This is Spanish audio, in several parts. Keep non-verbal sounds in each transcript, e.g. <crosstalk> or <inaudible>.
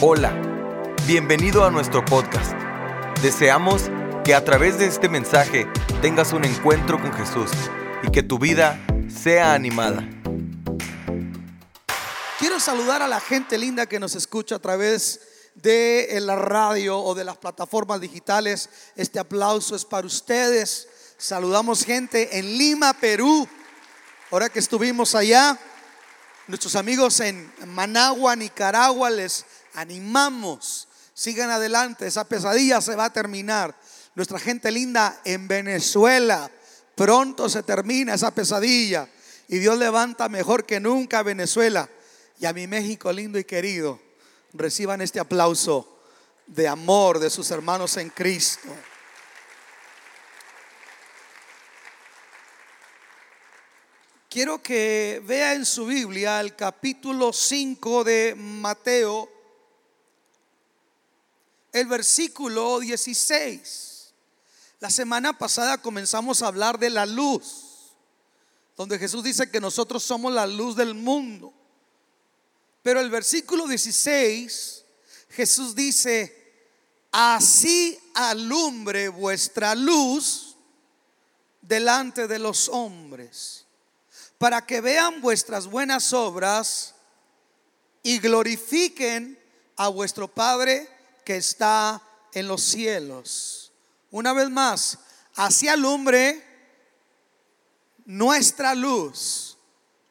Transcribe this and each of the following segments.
Hola, bienvenido a nuestro podcast. Deseamos que a través de este mensaje tengas un encuentro con Jesús y que tu vida sea animada. Quiero saludar a la gente linda que nos escucha a través de la radio o de las plataformas digitales. Este aplauso es para ustedes. Saludamos gente en Lima, Perú. Ahora que estuvimos allá, nuestros amigos en Managua, Nicaragua, les animamos. Sigan adelante, esa pesadilla se va a terminar. Nuestra gente linda en Venezuela, pronto se termina esa pesadilla. Y Dios levanta mejor que nunca a Venezuela. Y a mi México lindo y querido, reciban este aplauso de amor de sus hermanos en Cristo. Quiero que vea en su Biblia el capítulo 5 de Mateo, el versículo 16. La semana pasada comenzamos a hablar de la luz, donde Jesús dice que nosotros somos la luz del mundo. Pero el versículo 16, Jesús dice, así alumbre vuestra luz delante de los hombres, para que vean vuestras buenas obras y glorifiquen a vuestro Padre que está en los cielos. Una vez más, así alumbre nuestra luz,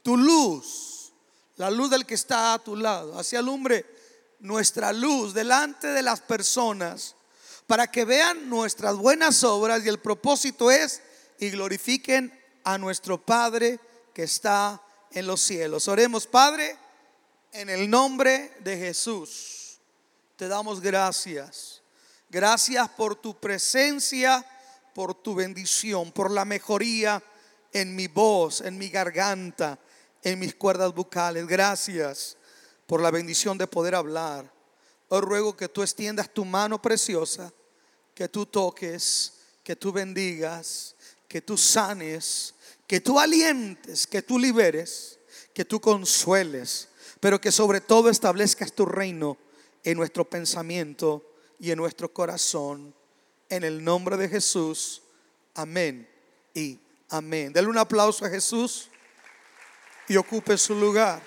tu luz, la luz del que está a tu lado. Así alumbre nuestra luz delante de las personas para que vean nuestras buenas obras y el propósito es y glorifiquen a nuestro Padre que está en los cielos. Oremos, Padre, en el nombre de Jesús. Te damos gracias. Gracias por tu presencia, por tu bendición, por la mejoría en mi voz, en mi garganta, en mis cuerdas bucales. Gracias por la bendición de poder hablar. Hoy ruego que tú extiendas tu mano preciosa, que tú toques, que tú bendigas, que tú sanes, que tú alientes, que tú liberes, que tú consueles, pero que sobre todo establezcas tu reino en nuestro pensamiento y en nuestro corazón. En el nombre de Jesús. Amén y amén. Dale un aplauso a Jesús y ocupe su lugar.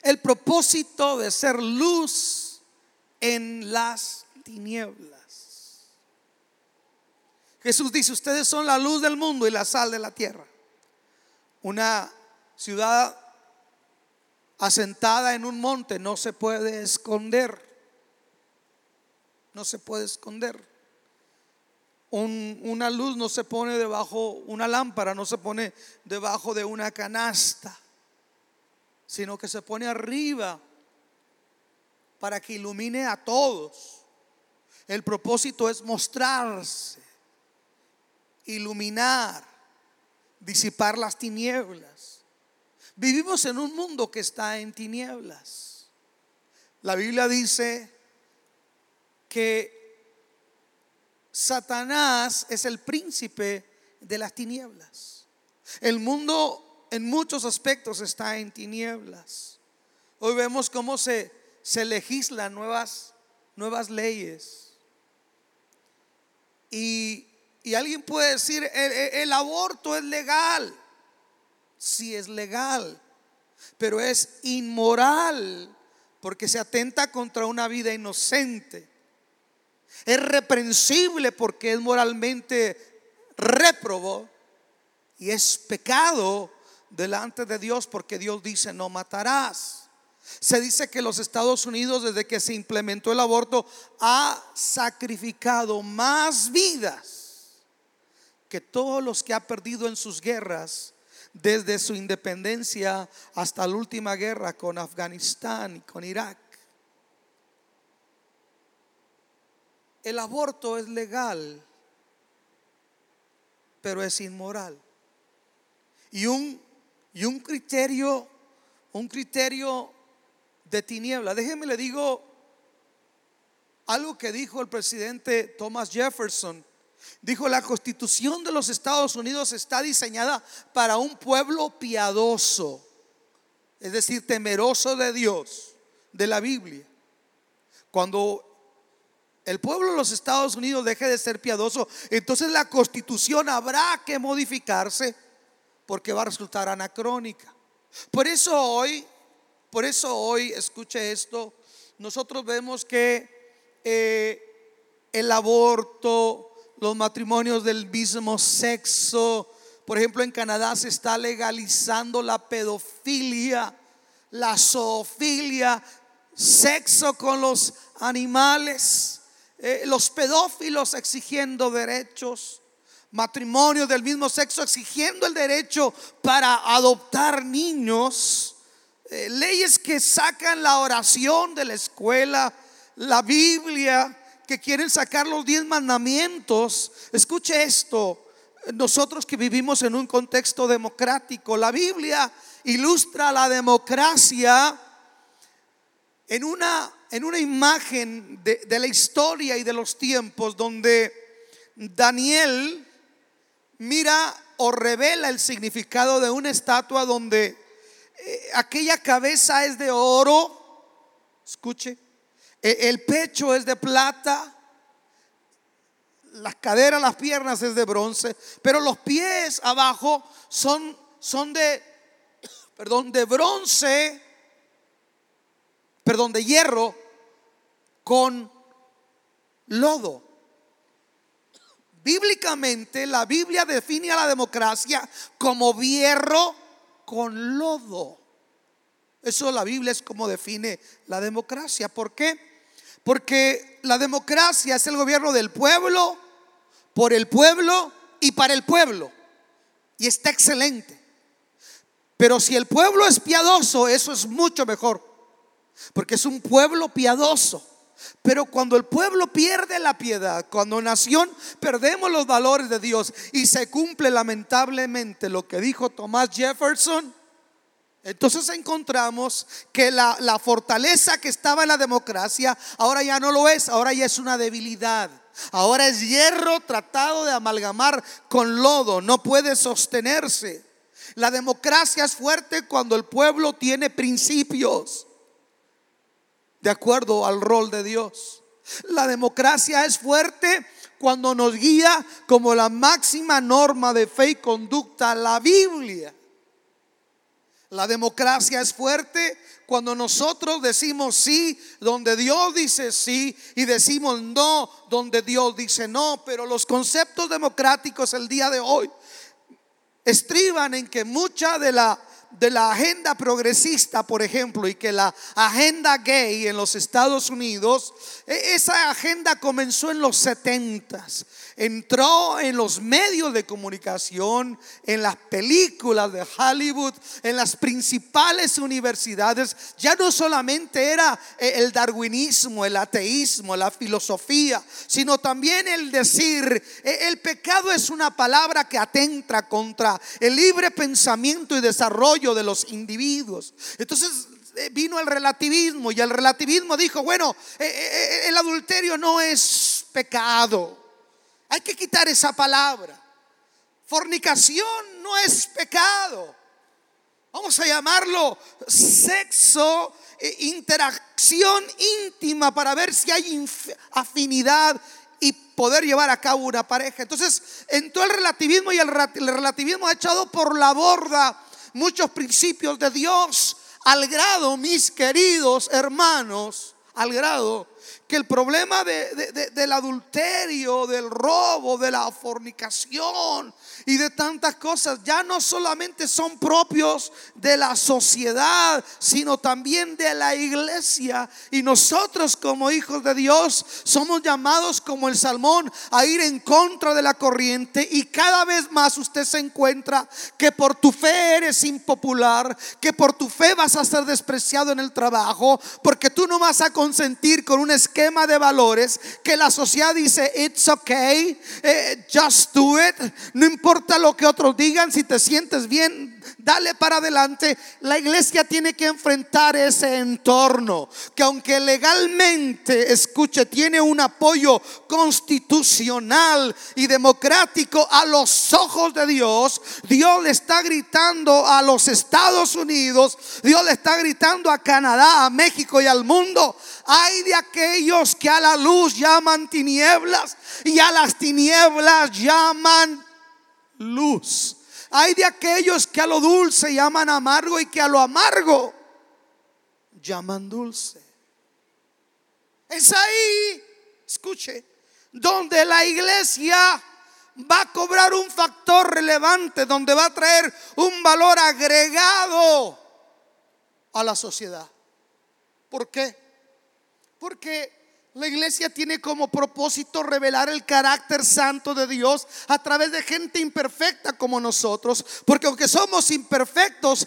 El propósito de ser luz en las tinieblas. Jesús dice, ustedes son la luz del mundo y la sal de la tierra. Una ciudad asentada en un monte no se puede esconder. No se puede esconder. Un- una luz no se pone debajo, una lámpara no se pone debajo de una canasta, sino que se pone arriba para que ilumine a todos. El propósito es mostrarse, iluminar, disipar las tinieblas. Vivimos en un mundo que está en tinieblas. La Biblia dice que Satanás es el príncipe de las tinieblas. El mundo en muchos aspectos está en tinieblas. Hoy vemos cómo se, se legislan nuevas, nuevas leyes. Y, y alguien puede decir, el, el- aborto es legal. Sí es legal, pero es inmoral porque se atenta contra una vida inocente. Es reprensible porque es moralmente réprobo y es pecado delante de Dios porque Dios dice no matarás. Se dice que los Estados Unidos desde que se implementó el aborto ha sacrificado más vidas que todos los que ha perdido en sus guerras desde su independencia hasta la última guerra con Afganistán y con Irak. El aborto es legal, pero es inmoral. Y un, y un criterio, un criterio de tiniebla. Déjenme le digo algo que dijo el presidente Thomas Jefferson. Dijo, la constitución de los Estados Unidos está diseñada para un pueblo piadoso, es decir, temeroso de Dios. de la Biblia. Cuando el pueblo de los Estados Unidos deje de ser piadoso, entonces la constitución habrá que modificarse porque va a resultar anacrónica. Por eso hoy, por eso hoy, escuche esto, nosotros vemos que eh, el aborto, los matrimonios del mismo sexo, por ejemplo en Canadá se está legalizando la pedofilia, la zoofilia, sexo con los animales, eh, los pedófilos exigiendo derechos, matrimonio del mismo sexo exigiendo el derecho para adoptar niños, eh, leyes que sacan la oración de la escuela, la Biblia, que quieren sacar los diez mandamientos. Escuche esto, nosotros que vivimos en un contexto democrático, la Biblia ilustra la democracia en una, en una imagen de, de la historia y de los tiempos donde Daniel mira o revela el significado de una estatua donde eh, aquella cabeza es de oro, escuche, el pecho es de plata, las caderas, las piernas es de bronce, pero los pies abajo son, son de, <coughs> perdón, de bronce perdón, de hierro con lodo. Bíblicamente la Biblia define a la democracia como hierro con lodo. Eso la Biblia es como define la democracia. ¿Por qué? Porque la democracia es el gobierno del pueblo, por el pueblo y para el pueblo. Y está excelente. Pero si el pueblo es piadoso, eso es mucho mejor porque es un pueblo piadoso. Pero cuando el pueblo pierde la piedad, cuando nación perdemos los valores de Dios y se cumple lamentablemente lo que dijo Thomas Jefferson, entonces encontramos que la, fortaleza que estaba en la democracia ahora ya no lo es, ahora ya es una debilidad. Ahora es hierro tratado de amalgamar con lodo, no puede sostenerse. La democracia es fuerte cuando el pueblo tiene principios de acuerdo al rol de Dios. La democracia es fuerte cuando nos guía como la máxima norma de fe y conducta la Biblia. La democracia es fuerte cuando nosotros decimos sí donde Dios dice sí y decimos no donde Dios dice no. Pero los conceptos democráticos el día de hoy estriban en que mucha de la de la agenda progresista, por ejemplo, y que la agenda gay en los Estados Unidos, e, esa agenda comenzó en los setentas entró en los medios de comunicación, en las películas de Hollywood, en las principales universidades. Ya no solamente era eh, el darwinismo, el ateísmo, la filosofía, sino también el decir, eh, el pecado es una palabra que atenta contra el libre pensamiento y desarrollo de los individuos. Entonces, eh, vino el relativismo y el relativismo dijo, bueno, el adulterio no es pecado. Hay que quitar esa palabra. Fornicación no es pecado. Vamos a llamarlo sexo, e interacción íntima para ver si hay afinidad y poder llevar a cabo una pareja. Entonces, entró el relativismo y el relativismo ha echado por la borda muchos principios de Dios al grado, mis queridos hermanos, al grado que el problema del adulterio, del robo, de la fornicación y de tantas cosas ya no solamente son propios de la sociedad, sino también de la iglesia. Y nosotros como hijos de Dios somos llamados como el salmón a ir en contra de la corriente y cada vez más usted se encuentra que por tu fe eres impopular, que por tu fe vas a ser despreciado en el trabajo, porque tú no vas a consentir con un esquema de valores que la sociedad dice, it's okay, eh, just do it, no importa lo que otros digan, si te sientes bien, dale para adelante, la iglesia tiene que enfrentar ese entorno, que aunque legalmente, escuche, tiene un apoyo constitucional y democrático a los ojos de Dios, Dios le está gritando a los Estados Unidos, Dios le está gritando a Canadá, a México y al mundo, hay de aquellos que a la luz llaman tinieblas y a las tinieblas llaman luz. Hay de aquellos que a lo dulce llaman amargo y que a lo amargo llaman dulce. Es ahí, escuche, donde la iglesia va a cobrar un factor relevante, donde va a traer un valor agregado a la sociedad. ¿Por qué? Porque la iglesia tiene como propósito revelar el carácter santo de Dios a través de gente imperfecta como nosotros, porque aunque somos imperfectos,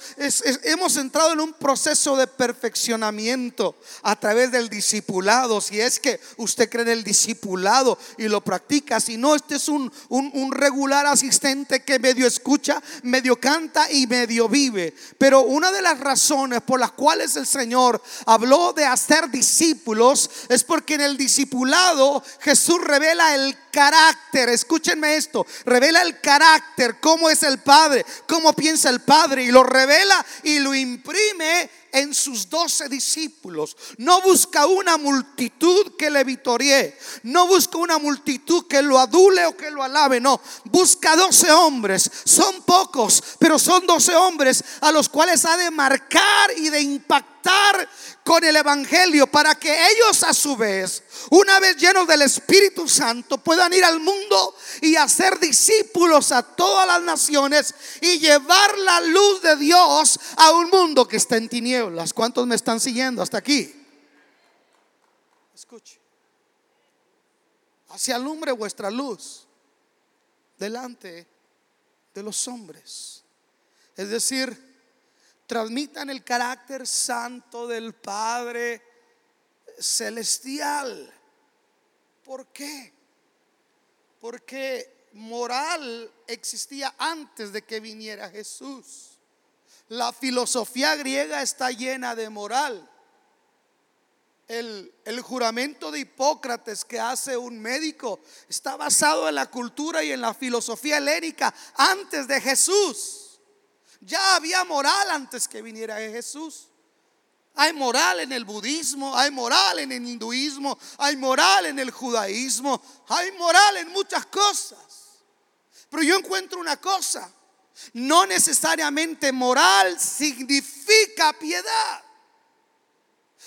hemos entrado en un proceso de perfeccionamiento a través del discipulado. Si es que usted cree en el discipulado y lo practica, si no, este es un, un regular asistente que medio escucha, medio canta y medio vive. Pero una de las razones por las cuales el Señor habló de hacer discípulos es porque en el discipulado Jesús revela el carácter, escúchenme esto, revela el carácter, cómo es el Padre, cómo piensa el Padre y lo revela y lo imprime en sus doce discípulos. No busca una multitud que le vitoree, no busca una multitud que lo adule o que lo alabe, no, busca doce hombres, son pocos, pero son doce hombres a los cuales ha de marcar y de impactar con el Evangelio para que ellos a su vez, una vez llenos del Espíritu Santo, puedan ir al mundo y hacer discípulos a todas las naciones y llevar la luz de Dios a un mundo que está en tinieblas. ¿Cuántos me están siguiendo hasta aquí? Escuche. Hacia alumbre vuestra luz delante de los hombres. Es decir, transmitan el carácter santo del Padre celestial. ¿Por qué? Porque moral existía antes de que viniera Jesús. La filosofía griega está llena de moral. El, el, juramento de Hipócrates que hace un médico está basado en la cultura y en la filosofía helénica antes de Jesús. Ya había moral antes que viniera Jesús. Hay moral en el budismo, hay moral en el hinduismo, hay moral en el judaísmo, hay moral en muchas cosas. Pero yo encuentro una cosa, no necesariamente moral significa piedad.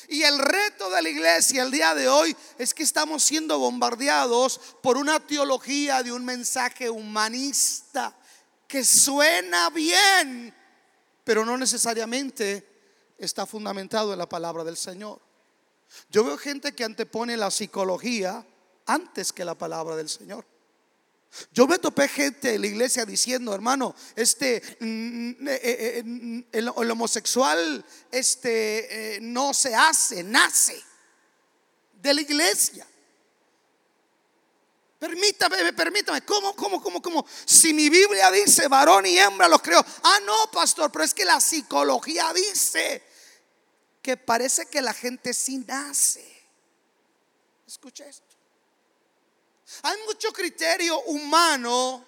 Y el reto de la iglesia el día de hoy es que estamos siendo bombardeados por una teología de un mensaje humanista que suena bien, pero no necesariamente está fundamentado en la palabra del Señor. Yo veo gente que antepone la psicología antes que la palabra del Señor. Yo me topé gente en la iglesia diciendo, hermano, este mm, eh, eh, eh, el, homosexual este no se hace, nace de la iglesia. Permítame, permítame. ¿Cómo, cómo, cómo, cómo? Si mi Biblia dice varón y hembra los creo. Ah, no, pastor, pero es que la psicología dice que parece que la gente sí nace. Escucha esto. Hay mucho criterio humano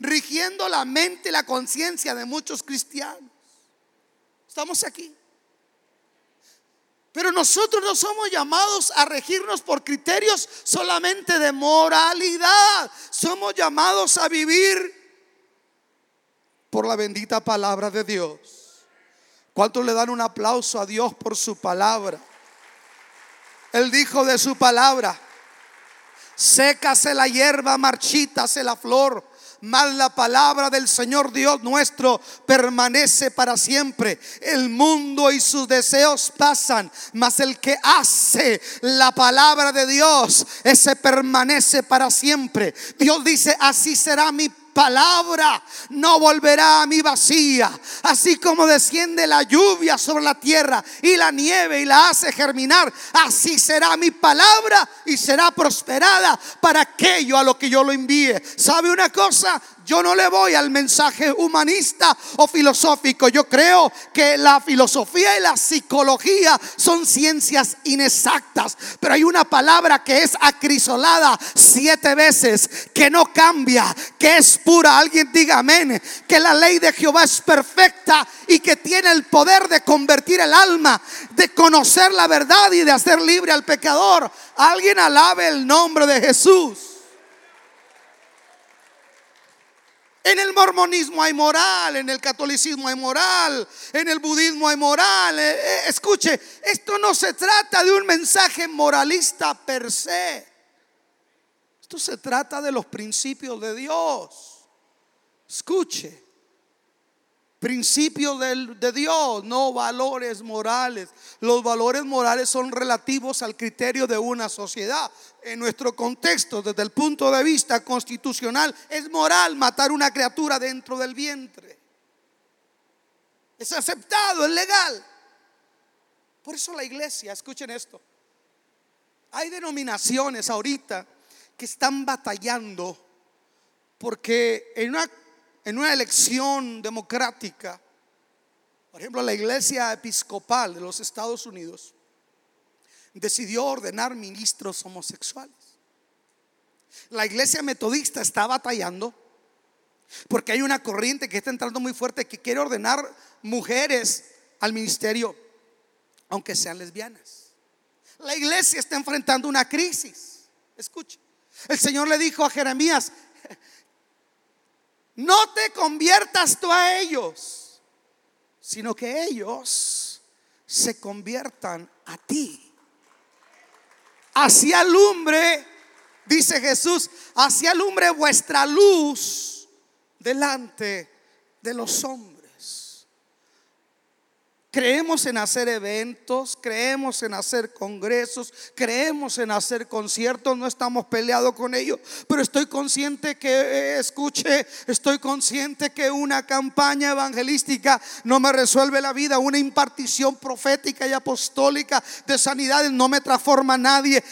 rigiendo la mente y la conciencia de muchos cristianos. Estamos aquí. Pero nosotros no somos llamados a regirnos por criterios solamente de moralidad. Somos llamados a vivir por la bendita palabra de Dios. ¿Cuántos le dan un aplauso a Dios por su palabra? Él dijo de su palabra, sécase la hierba, marchítase la flor mas la palabra del Señor Dios nuestro permanece para siempre. El mundo y sus deseos pasan, mas el que hace la palabra de Dios, ese permanece para siempre. Dios dice, así será mi palabra no volverá a mi vacía. Así como desciende la lluvia sobre la tierra y la nieve y la hace germinar, así será mi palabra y será prosperada para aquello a lo que yo lo envíe. ¿Sabe una cosa? Yo no le voy al mensaje humanista o filosófico. Yo creo que la filosofía y la psicología son ciencias inexactas. Pero hay una palabra que es acrisolada siete veces, que no cambia, que es pura. Alguien diga amén. Que la ley de Jehová es perfecta y que tiene el poder de convertir el alma, de conocer la verdad y de hacer libre al pecador. Alguien alabe el nombre de Jesús. En el mormonismo hay moral, en el catolicismo hay moral, en el budismo hay moral. Eh, eh, escuche, esto no se trata de un mensaje moralista per se. Esto se trata de los principios de Dios. Escuche, principios de, Dios, no valores morales. Los valores morales son relativos al criterio de una sociedad. En nuestro contexto, desde el punto de vista constitucional, es moral matar una criatura dentro del vientre. Es aceptado, es legal. Por eso la iglesia, escuchen esto, hay denominaciones ahorita que están batallando porque en una en una elección democrática, por ejemplo, la iglesia episcopal de los Estados Unidos decidió ordenar ministros homosexuales. La iglesia metodista está batallando porque hay una corriente que está entrando muy fuerte que quiere ordenar mujeres al ministerio, aunque sean lesbianas. La iglesia está enfrentando una crisis. Escuche. El Señor le dijo a Jeremías, no te conviertas tú a ellos, sino que ellos se conviertan a ti. Hacia alumbre, dice Jesús, hacia alumbre vuestra luz delante de los hombres. Creemos en hacer eventos, creemos en hacer congresos, creemos en hacer conciertos, no estamos peleados con ello, pero estoy consciente que, eh, escuche, estoy consciente que una campaña evangelística no me resuelve la vida, una impartición profética y apostólica de sanidades no me transforma a nadie.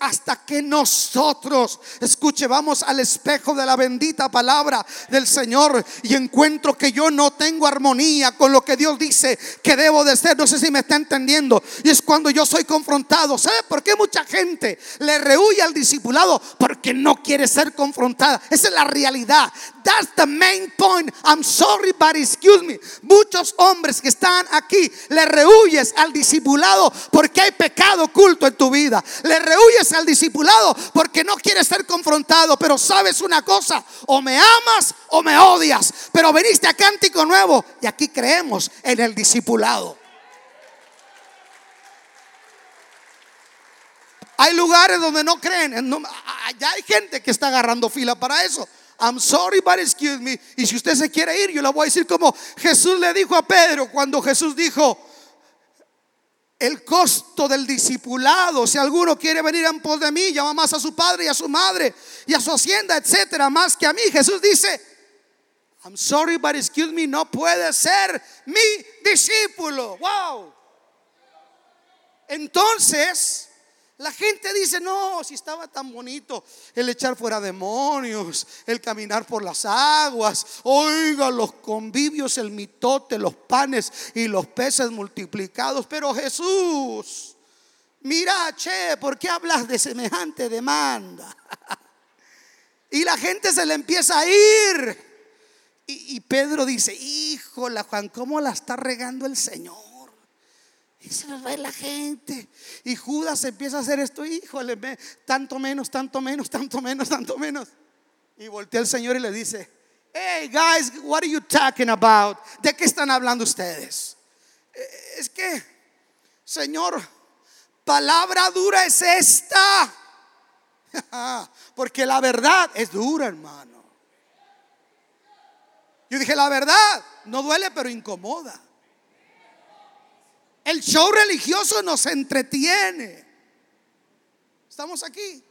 Hasta que nosotros, escuche, vamos al espejo de la bendita palabra del Señor y encuentro que yo no tengo armonía con lo que Dios dice que debo de ser. No sé si me está entendiendo. Y es cuando yo soy confrontado. ¿Sabe por qué mucha gente le rehuye al discipulado? Porque no quiere ser confrontada. Esa es la realidad. That's the main point. I'm sorry, but excuse me. Muchos hombres que están aquí le rehuyes al discipulado porque hay pecado oculto en tu vida. Le rehuyes al discipulado porque no quieres ser confrontado. Pero sabes una cosa, o me amas o me odias. Pero veniste a Cántico Nuevo y aquí creemos en el discipulado. Hay lugares donde no creen. Ya hay gente que está agarrando fila para eso. I'm sorry, but excuse me. Y si usted se quiere ir, yo le voy a decir como Jesús le dijo a Pedro cuando Jesús dijo, el costo del discipulado. Si alguno quiere venir en pos de mí, llama más a su padre y a su madre y a su hacienda, etcétera, más que a mí. Jesús dice: I'm sorry, but excuse me, no puede ser mi discípulo. Wow. Entonces, la gente dice, no, si estaba tan bonito el echar fuera demonios, el caminar por las aguas, oiga los convivios, el mitote, los panes y los peces multiplicados. Pero Jesús, mira, che, ¿por qué hablas de semejante demanda? <laughs> y la gente se le empieza a ir. Y, Pedro dice, híjola Juan, ¿cómo la está regando el Señor? Se nos va la gente. Y Judas empieza a hacer esto, híjole, tanto menos, tanto menos, tanto menos, tanto menos. Y voltea el Señor y le dice, hey guys, what are you talking about? ¿De qué están hablando ustedes? Eh, es que, Señor, palabra dura es esta. <laughs> Porque la verdad es dura, hermano. Yo dije, la verdad no duele, pero incomoda. El show religioso nos entretiene. Estamos aquí.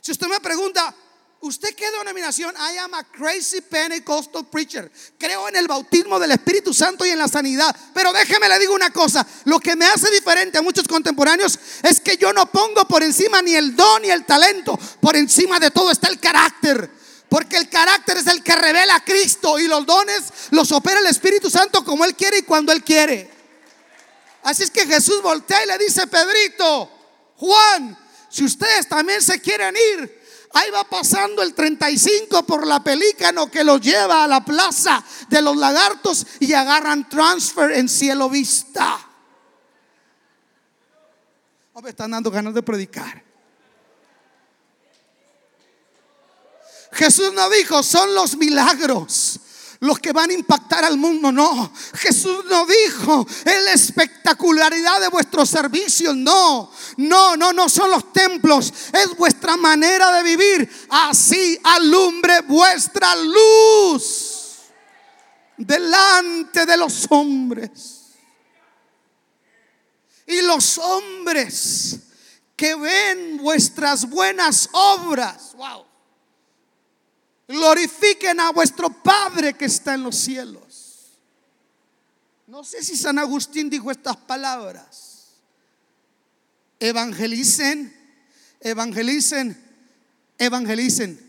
Si usted me pregunta, ¿usted qué denominación? I am a crazy Pentecostal preacher. Creo en el bautismo del Espíritu Santo y en la sanidad. Pero déjeme le digo una cosa. Lo que me hace diferente a muchos contemporáneos es que yo no pongo por encima ni el don ni el talento. Por encima de todo está el carácter. Porque el carácter es el que revela a Cristo y los dones los opera el Espíritu Santo como Él quiere y cuando Él quiere. Así es que Jesús voltea y le dice, Pedrito, Juan, si ustedes también se quieren ir, ahí va pasando el 35 por la pelícano que los lleva a la plaza de los lagartos y agarran transfer en cielo vista. Oh, me están dando ganas de predicar. Jesús no dijo, son los milagros los que van a impactar al mundo. No, Jesús no dijo, es la espectacularidad de vuestro servicio. No, no, no, no son los templos, es vuestra manera de vivir. Así alumbre vuestra luz delante de los hombres. Y los hombres que ven vuestras buenas obras, wow glorifiquen a vuestro Padre que está en los cielos. No sé si San Agustín dijo estas palabras. Evangelicen, evangelicen, evangelicen.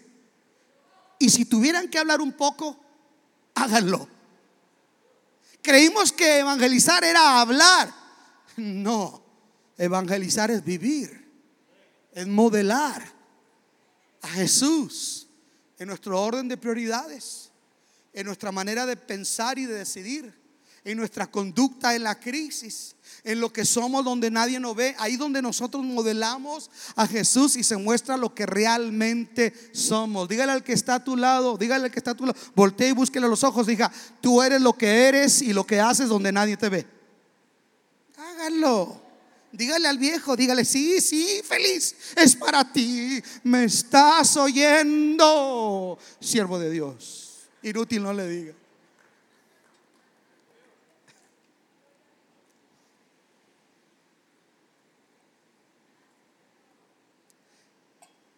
Y si tuvieran que hablar un poco, háganlo. Creímos que evangelizar era hablar. No, evangelizar es vivir, es modelar a Jesús en nuestro orden de prioridades, en nuestra manera de pensar y de decidir, en nuestra conducta en la crisis, en lo que somos donde nadie nos ve, ahí donde nosotros modelamos a Jesús y se muestra lo que realmente somos. Dígale al que está a tu lado, dígale al que está a tu lado, voltee y búsquele los ojos, diga, tú eres lo que eres y lo que haces donde nadie te ve. Háganlo. Dígale al viejo, dígale, sí, sí, feliz, es para ti, me estás oyendo, siervo de Dios. Inútil no le diga.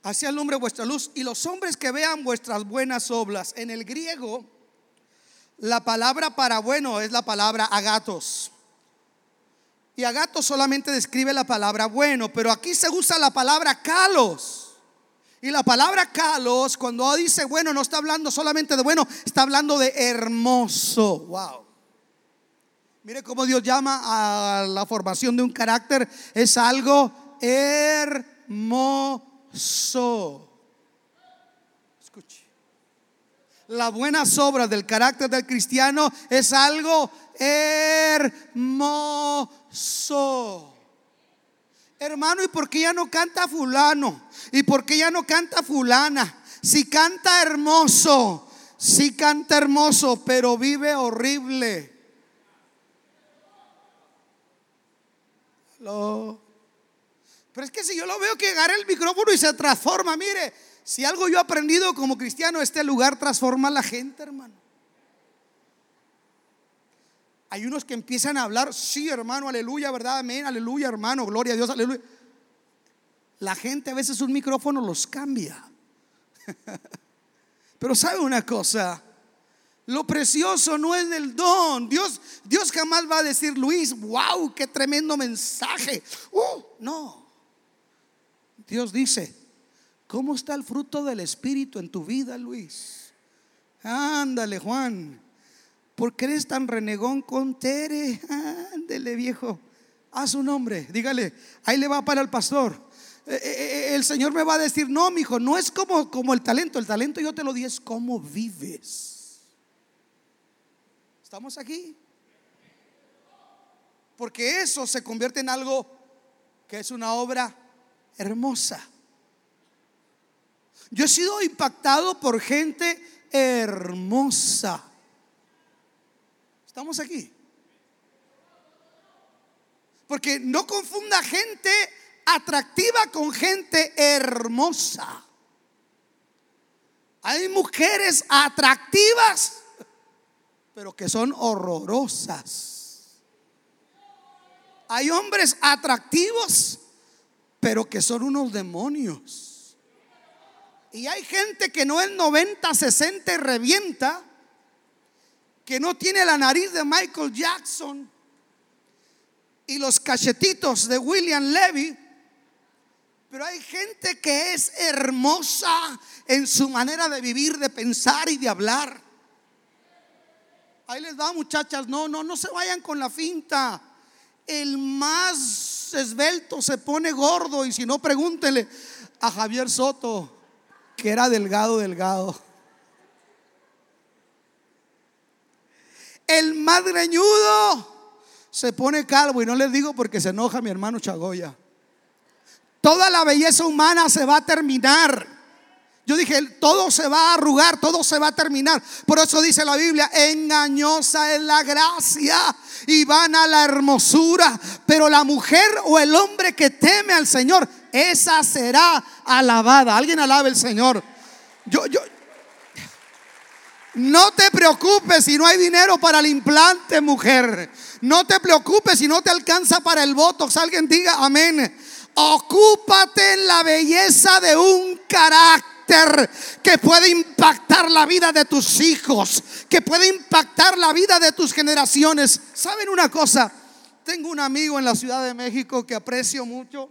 Así alumbre vuestra luz y los hombres que vean vuestras buenas obras. En el griego, la palabra para bueno es la palabra agatos. Y Agato solamente describe la palabra bueno, pero aquí se usa la palabra calos. Y la palabra calos, cuando dice bueno, no está hablando solamente de bueno, está hablando de hermoso. Wow. Mire cómo Dios llama a la formación de un carácter. Es algo hermoso. Escuche. Las buenas obras del carácter del cristiano es algo hermoso. Hermano, ¿y por qué ya no canta fulano? ¿Y por qué ya no canta fulana? Si canta hermoso, si canta hermoso, pero vive horrible. Pero es que si yo lo veo que agarra el micrófono y se transforma, mire, si algo yo he aprendido como cristiano, este lugar transforma a la gente, hermano. Hay unos que empiezan a hablar, sí, hermano, aleluya, ¿verdad? Amén, aleluya, hermano, gloria a Dios, aleluya. La gente a veces un micrófono los cambia. <laughs> Pero sabe una cosa, lo precioso no es del don. Dios, Dios jamás va a decir, Luis, wow, qué tremendo mensaje. Uh, no. Dios dice, ¿cómo está el fruto del Espíritu en tu vida, Luis? Ándale, Juan. ¿Por qué eres tan renegón con Tere? <laughs> Ándele, viejo. A su nombre. Dígale, ahí le va para el pastor. Eh, eh, eh, el Señor me va a decir, no, mi hijo, no es como, como el talento. El talento yo te lo di, es cómo vives. ¿Estamos aquí? Porque eso se convierte en algo que es una obra hermosa. Yo he sido impactado por gente hermosa. Estamos aquí. Porque no confunda gente atractiva con gente hermosa. Hay mujeres atractivas, pero que son horrorosas. Hay hombres atractivos, pero que son unos demonios. Y hay gente que no es 90, 60 y revienta, que no tiene la nariz de Michael Jackson y los cachetitos de William Levy, Pero hay gente que es hermosa en su manera de vivir, de pensar y de hablar. Ahí les va, muchachas. No, no, no se vayan con la finta. El más esbelto se pone gordo y si no, pregúntele a Javier Soto, que era delgado, delgado. El más se pone calvo y no les digo porque se enoja mi hermano Chagoya. Toda la belleza humana se va a terminar. Yo dije, todo se va a arrugar, todo se va a terminar. Por eso dice la Biblia, engañosa es la gracia y van a la hermosura. Pero la mujer o el hombre que teme al Señor, esa será alabada. Alguien alabe al Señor. Yo, yo, no te preocupes si no hay dinero para el implante, mujer. No te preocupes si no te alcanza para el botox. Alguien diga amén. Ocúpate en la belleza de un carácter que puede impactar la vida de tus hijos, que puede impactar la vida de tus generaciones. ¿Saben una cosa? Tengo un amigo en la Ciudad de México que aprecio mucho,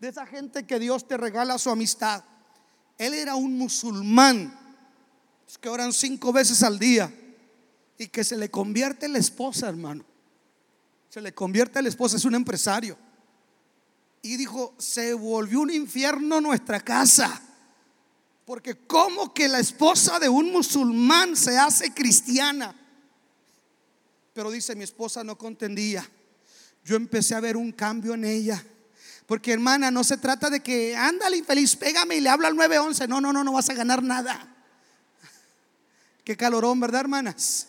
de esa gente que Dios te regala su amistad. Él era un musulmán, que oran cinco veces al día y que se le convierte la esposa, hermano. Se le convierte la esposa, es un empresario. Y dijo, se volvió un infierno nuestra casa. Porque como que la esposa de un musulmán se hace cristiana. Pero dice, mi esposa no contendía. Yo empecé a ver un cambio en ella. Porque hermana, no se trata de que ándale infeliz, pégame y le habla al 911. No, no, no, no vas a ganar nada. Qué calorón, ¿verdad, hermanas?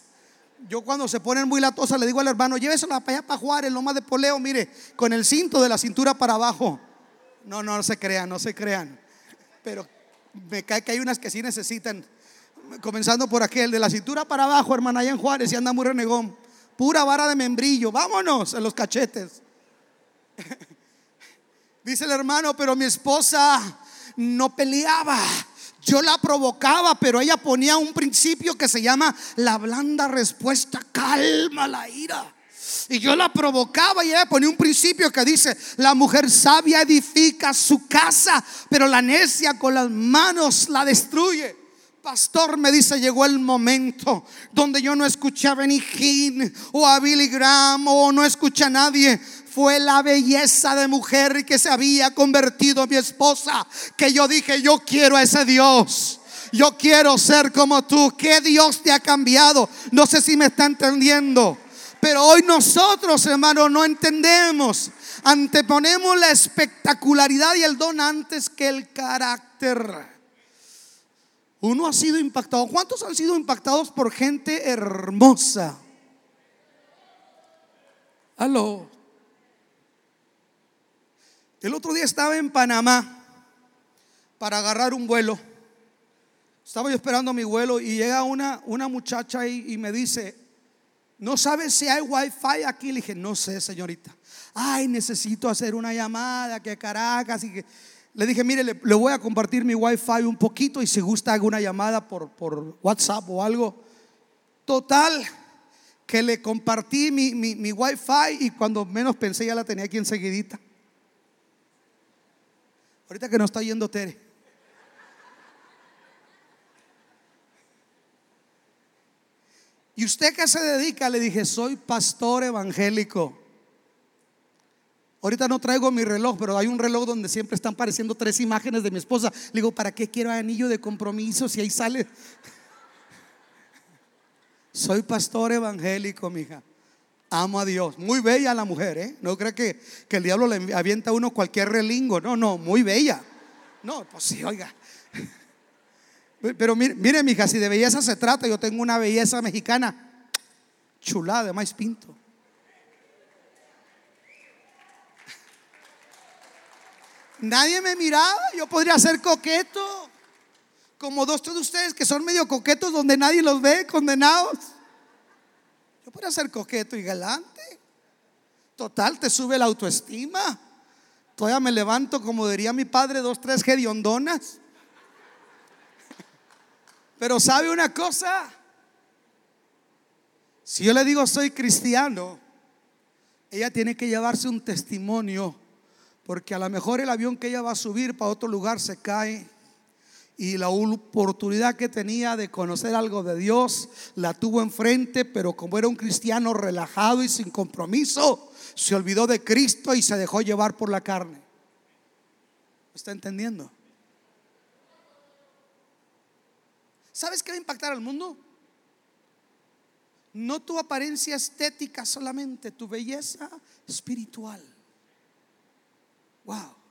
Yo cuando se ponen muy latosas le digo al hermano, llévesela para allá para Juárez, loma de poleo, mire, con el cinto de la cintura para abajo. No, no, no se crean, no se crean. Pero me cae que hay unas que sí necesitan. Comenzando por aquel, de la cintura para abajo, hermana, allá en Juárez, y anda muy renegón. Pura vara de membrillo, vámonos en los cachetes. <laughs> Dice el hermano, pero mi esposa no peleaba. Yo la provocaba, pero ella ponía un principio que se llama la blanda respuesta, calma la ira. Y yo la provocaba y ella ponía un principio que dice, la mujer sabia edifica su casa, pero la necia con las manos la destruye. Pastor me dice, llegó el momento donde yo no escuché a Benny o a Billy Graham o no escuché a nadie. Fue la belleza de mujer que se había convertido en mi esposa que yo dije, yo quiero a ese Dios. Yo quiero ser como tú. ¿Qué Dios te ha cambiado? No sé si me está entendiendo. Pero hoy nosotros, hermanos, no entendemos. Anteponemos la espectacularidad y el don antes que el carácter. Uno ha sido impactado. ¿Cuántos han sido impactados por gente hermosa? Aló. El otro día estaba en Panamá para agarrar un vuelo. Estaba yo esperando mi vuelo y llega una, una muchacha y, y me dice, no sabes si hay wifi aquí. Le dije, no sé, señorita. Ay, necesito hacer una llamada que Caracas. Y que... Le dije, mire, le, voy a compartir mi wifi un poquito y si gusta hago una llamada por, por WhatsApp o algo. Total, que le compartí mi, mi, mi wifi y cuando menos pensé ya la tenía aquí enseguidita. Ahorita que no está yendo Tere. ¿Y usted qué se dedica? Le dije, soy pastor evangélico. Ahorita no traigo mi reloj, pero hay un reloj donde siempre están apareciendo tres imágenes de mi esposa. Le digo, ¿para qué quiero anillo de compromiso si ahí sale? Soy pastor evangélico, mija. Amo a Dios. Muy bella la mujer, ¿eh? No cree que, que el diablo le avienta a uno cualquier relingo. No, no, muy bella. No, pues sí, oiga. <laughs> Pero mire, mire, mija, si de belleza se trata, yo tengo una belleza mexicana chulada de más pinto. Nadie me miraba, yo podría ser coqueto, como dos de ustedes que son medio coquetos donde nadie los ve, condenados. Podría ser coqueto y galante. Total, te sube la autoestima. Todavía me levanto, como diría mi padre, dos, tres hediondonas. Pero sabe una cosa, si yo le digo soy cristiano, ella tiene que llevarse un testimonio Porque a lo mejor el avión que ella va a subir para otro lugar se cae y la oportunidad que tenía de conocer algo de Dios la tuvo enfrente, pero como era un cristiano relajado y sin compromiso, se olvidó de Cristo y se dejó llevar por la carne. ¿Está entendiendo? ¿Sabes qué va a impactar al mundo? No tu apariencia estética solamente, tu belleza espiritual. Wow.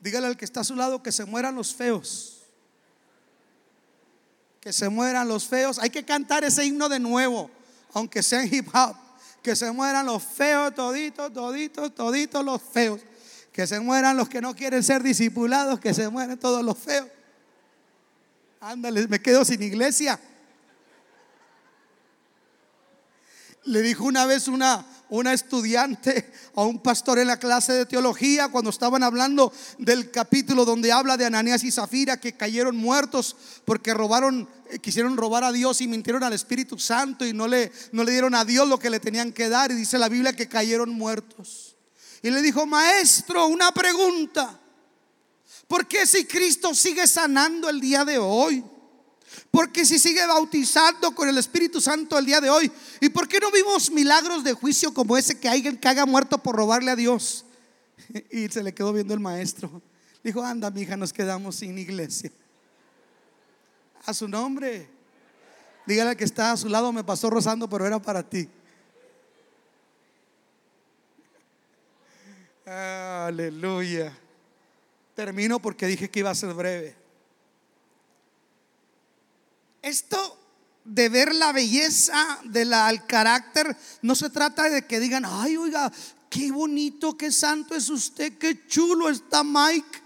Dígale al que está a su lado que se mueran los feos. Que se mueran los feos. Hay que cantar ese himno de nuevo, aunque sea en hip hop. Que se mueran los feos, toditos, toditos, toditos los feos. Que se mueran los que no quieren ser discipulados, que se mueran todos los feos. Ándale, me quedo sin iglesia. Le dijo una vez una, una estudiante a un pastor en la clase de teología cuando estaban hablando del capítulo donde habla de Ananías y Zafira que cayeron muertos porque robaron, eh, quisieron robar a Dios y mintieron al Espíritu Santo y no le, no le dieron a Dios lo que le tenían que dar. Y dice la Biblia que cayeron muertos. Y le dijo, maestro, una pregunta. ¿Por qué si Cristo sigue sanando el día de hoy? Porque si sigue bautizando con el Espíritu Santo el día de hoy, ¿y por qué no vimos milagros de juicio como ese que alguien haga muerto por robarle a Dios? <laughs> Y se le quedó viendo el maestro. Dijo, anda, mi hija, nos quedamos sin iglesia. A su nombre. Dígale que está a su lado, me pasó rozando, pero era para ti. Aleluya. Termino porque dije que iba a ser breve. Esto de ver la belleza del carácter no se trata de que digan, ay, oiga, qué bonito, qué santo es usted, qué chulo está Mike.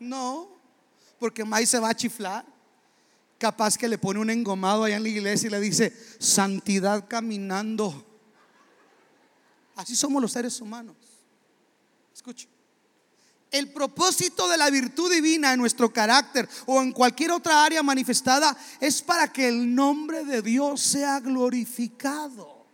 No, porque Mike se va a chiflar. Capaz que le pone un engomado allá en la iglesia y le dice, santidad caminando. Así somos los seres humanos. Escuche. El propósito de la virtud divina en nuestro carácter o en cualquier otra área manifestada es para que el nombre de Dios sea glorificado.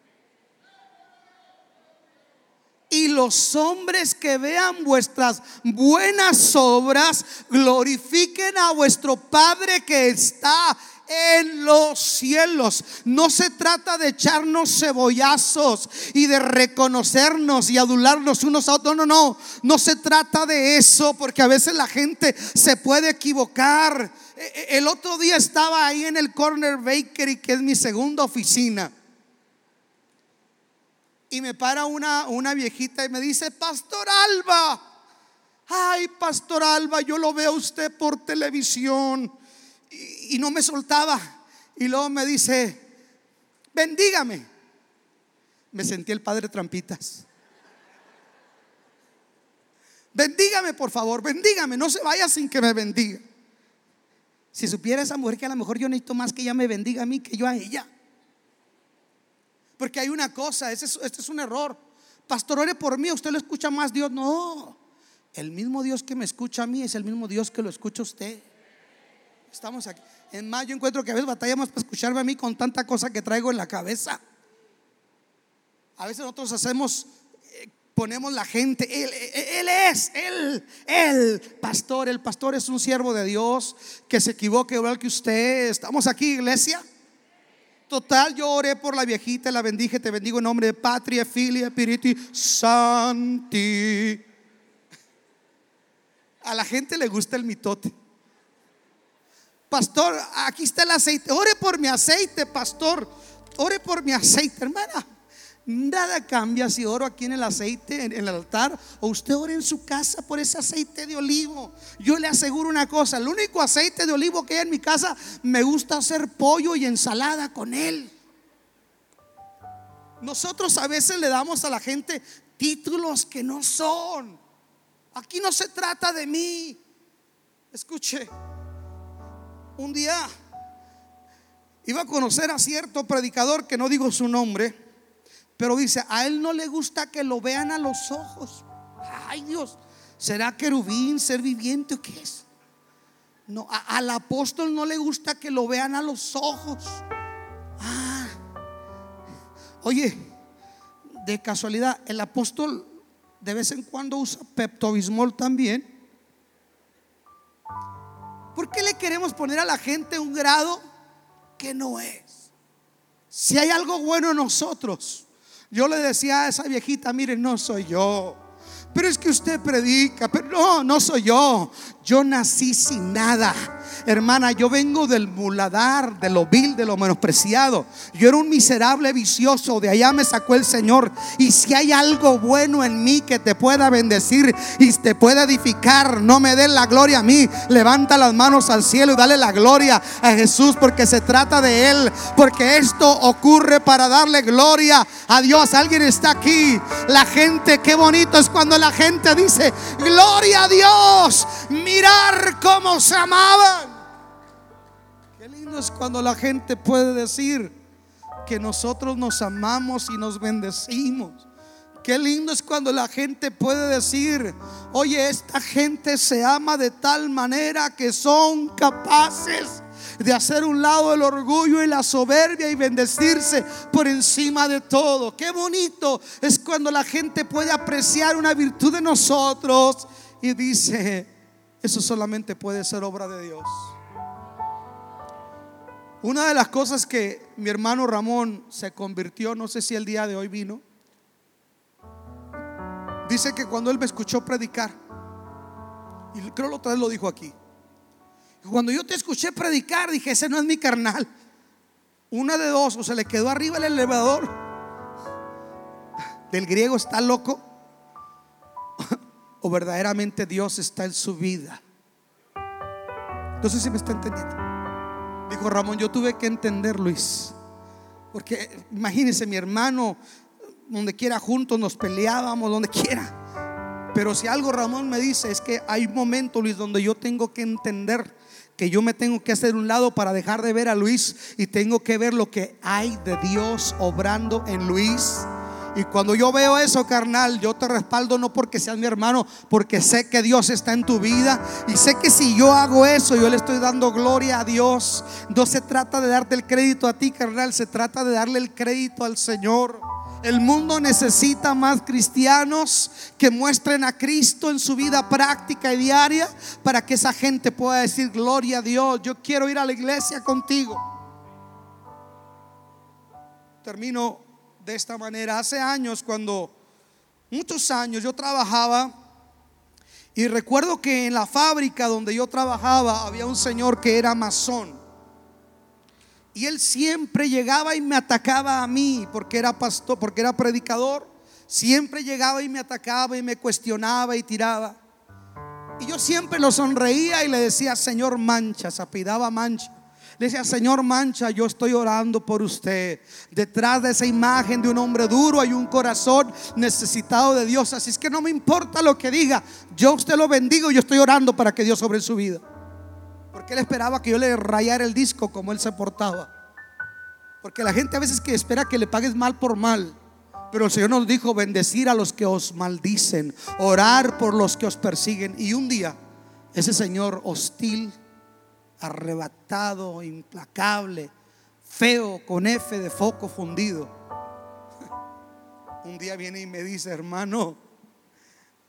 Y los hombres que vean vuestras buenas obras glorifiquen a vuestro Padre que está en los cielos. No se trata de echarnos cebollazos y de reconocernos y adularnos unos a otros. No, no, no. No se trata de eso porque a veces la gente se puede equivocar. E, e, el otro día estaba ahí en el Corner Bakery, que es mi segunda oficina. Y me para una, una viejita y me dice, Pastor Alba. Ay, Pastor Alba, yo lo veo a usted por televisión y, no me soltaba. Y luego me dice, bendígame. Me sentí el padre Trampitas. Bendígame, por favor, bendígame, no se vaya sin que me bendiga. Si supiera esa mujer que a lo mejor yo necesito más que ella me bendiga a mí que yo a ella. Porque hay una cosa, este es, este es un error. Pastor, ore por mí, usted lo escucha más Dios. No, el mismo Dios que me escucha a mí es el mismo Dios que lo escucha a usted. Estamos aquí. En más, yo encuentro que a veces batallamos para escucharme a mí con tanta cosa que traigo en la cabeza. A veces nosotros hacemos, eh, ponemos la gente, él, él, es, él, él, pastor. El pastor es un siervo de Dios que se equivoque igual que usted. Estamos aquí, iglesia. Total, yo oré por la viejita, la bendije, te bendigo en nombre de Patria, Filia, Espíritu Santi. A la gente le gusta el mitote. Pastor, aquí está el aceite. Ore por mi aceite, pastor. Ore por mi aceite, hermana. Nada cambia si oro aquí en el aceite, en el altar, o usted ore en su casa por ese aceite de olivo. Yo le aseguro una cosa, el único aceite de olivo que hay en mi casa, me gusta hacer pollo y ensalada con él. Nosotros a veces le damos a la gente títulos que no son. Aquí no se trata de mí. Escuche, un día iba a conocer a cierto predicador que no digo su nombre, pero dice, a él no le gusta que lo vean a los ojos. Ay Dios, ¿será querubín, ser viviente o qué es? No, al apóstol no le gusta que lo vean a los ojos. Ah, oye, de casualidad, el apóstol de vez en cuando usa Pepto-Bismol también. ¿Por qué le queremos poner a la gente un grado que no es? Si hay algo bueno en nosotros. Yo le decía a esa viejita, mire, no soy yo. Pero es que usted predica, pero no, no soy yo. Yo nací sin nada. Hermana, yo vengo del muladar, de lo vil, de lo menospreciado. Yo era un miserable vicioso, de allá me sacó el Señor. Y si hay algo bueno en mí que te pueda bendecir y te pueda edificar, no me den la gloria a mí. Levanta las manos al cielo y dale la gloria a Jesús porque se trata de Él. Porque esto ocurre para darle gloria a Dios. Alguien está aquí. La gente, qué bonito es cuando la gente dice, gloria a Dios. Mirar cómo se amaban. Es cuando la gente puede decir que nosotros nos amamos y nos bendecimos. Qué lindo es cuando la gente puede decir, oye, esta gente se ama de tal manera que son capaces de hacer un lado el orgullo y la soberbia y bendecirse por encima de todo. Qué bonito es cuando la gente puede apreciar una virtud de nosotros y dice, eso solamente puede ser obra de Dios. Una de las cosas que mi hermano Ramón se convirtió, no sé si el día de hoy vino, dice que cuando él me escuchó predicar, y creo que otra vez lo dijo aquí, cuando yo te escuché predicar, dije, ese no es mi carnal. Una de dos, o se le quedó arriba el elevador. Del griego está loco. <laughs> O verdaderamente Dios está en su vida. No sé si me está entendiendo. Dijo Ramón, yo tuve que entender, Luis. Porque imagínense, mi hermano, donde quiera juntos nos peleábamos, donde quiera. Pero si algo Ramón me dice es que hay momentos, Luis, donde yo tengo que entender que yo me tengo que hacer un lado para dejar de ver a Luis y tengo que ver lo que hay de Dios obrando en Luis. Y cuando yo veo eso, carnal, yo te respaldo no porque seas mi hermano, porque sé que Dios está en tu vida. Y sé que si yo hago eso, yo le estoy dando gloria a Dios. No se trata de darte el crédito a ti, carnal, se trata de darle el crédito al Señor. El mundo necesita más cristianos que muestren a Cristo en su vida práctica y diaria para que esa gente pueda decir, gloria a Dios, yo quiero ir a la iglesia contigo. Termino de esta manera. Hace años, cuando, muchos años, yo trabajaba y recuerdo que en la fábrica donde yo trabajaba había un señor que era masón. Y él siempre llegaba y me atacaba a mí porque era pastor, porque era predicador. Siempre llegaba y me atacaba y me cuestionaba y tiraba. Y yo siempre lo sonreía y le decía, Señor Mancha, se apidaba Mancha. Decía, Señor Mancha, yo estoy orando por usted. Detrás de esa imagen de un hombre duro hay un corazón necesitado de Dios. Así es que no me importa lo que diga. Yo usted lo bendigo y yo estoy orando para que Dios sobre su vida. Porque él esperaba que yo le rayara el disco como él se portaba. Porque la gente a veces que espera que le pagues mal por mal. Pero el Señor nos dijo bendecir a los que os maldicen, orar por los que os persiguen. Y un día ese Señor hostil, arrebatado, implacable, feo, con F de foco fundido, <laughs> un día viene y me dice, hermano,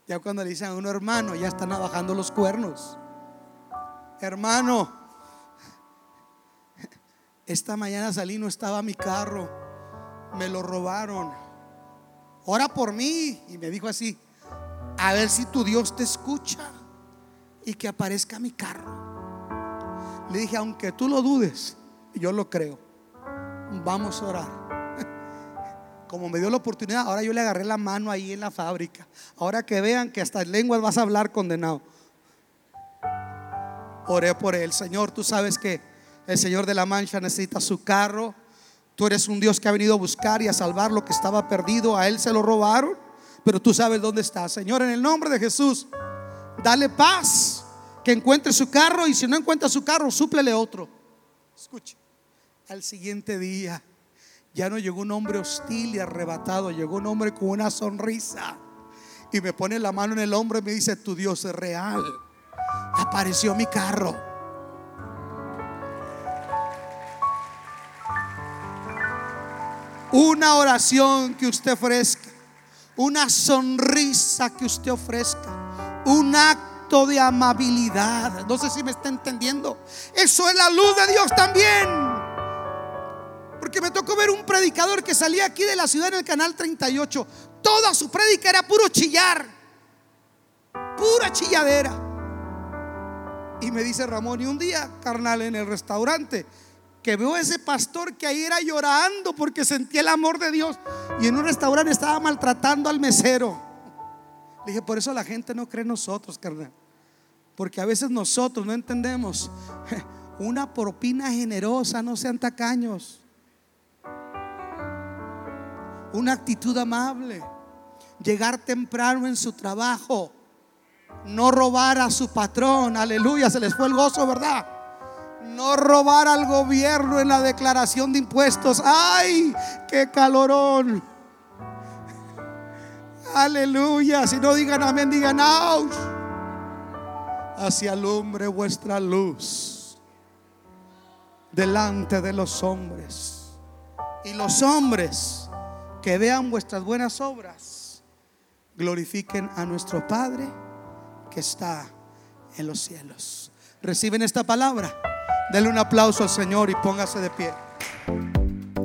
ya cuando le dicen a uno hermano, ya están bajando los cuernos. Hermano, esta mañana salí, no estaba mi carro, me lo robaron. Ora por mí. Y me dijo así, a ver si tu Dios te escucha y que aparezca mi carro. Le dije, aunque tú lo dudes, yo lo creo. Vamos a orar. <laughs> Como me dio la oportunidad, ahora yo le agarré la mano ahí en la fábrica. Ahora que vean que hasta en lenguas vas a hablar condenado. Oré por él. Señor, tú sabes que el Señor de la Mancha necesita su carro. Tú eres un Dios que ha venido a buscar y a salvar lo que estaba perdido. A él se lo robaron, pero tú sabes dónde está. Señor, en el nombre de Jesús, dale paz. Que encuentre su carro y si no encuentra su carro, súplele otro. Escuche, al siguiente día ya no llegó un hombre hostil y arrebatado, llegó un hombre con una sonrisa y me pone la mano en el hombro y me dice, tu Dios es real apareció mi carro. Una oración que usted ofrezca, una sonrisa que usted ofrezca, un acto de amabilidad. No sé si me está entendiendo. Eso es la luz de Dios también. Porque me tocó ver un predicador que salía aquí de la ciudad en el canal 38. Toda su prédica era puro chillar, pura chilladera. Y me dice Ramón, y un día, carnal, en el restaurante, que veo ese pastor que ahí era llorando porque sentía el amor de Dios. Y en un restaurante estaba maltratando al mesero. Le dije, por eso la gente no cree en nosotros, carnal. Porque a veces nosotros no entendemos. <laughs> Una propina generosa, no sean tacaños. Una actitud amable. Llegar temprano en su trabajo no robar a su patrón, aleluya, se les fue el gozo, ¿verdad? No robar al gobierno en la declaración de impuestos. ¡Ay, qué calorón! <laughs> Aleluya, si no digan amén, digan out. Hacia alumbre vuestra luz delante de los hombres. Y los hombres que vean vuestras buenas obras glorifiquen a nuestro Padre que está en los cielos. ¿Reciben esta palabra? Denle un aplauso al Señor y póngase de pie.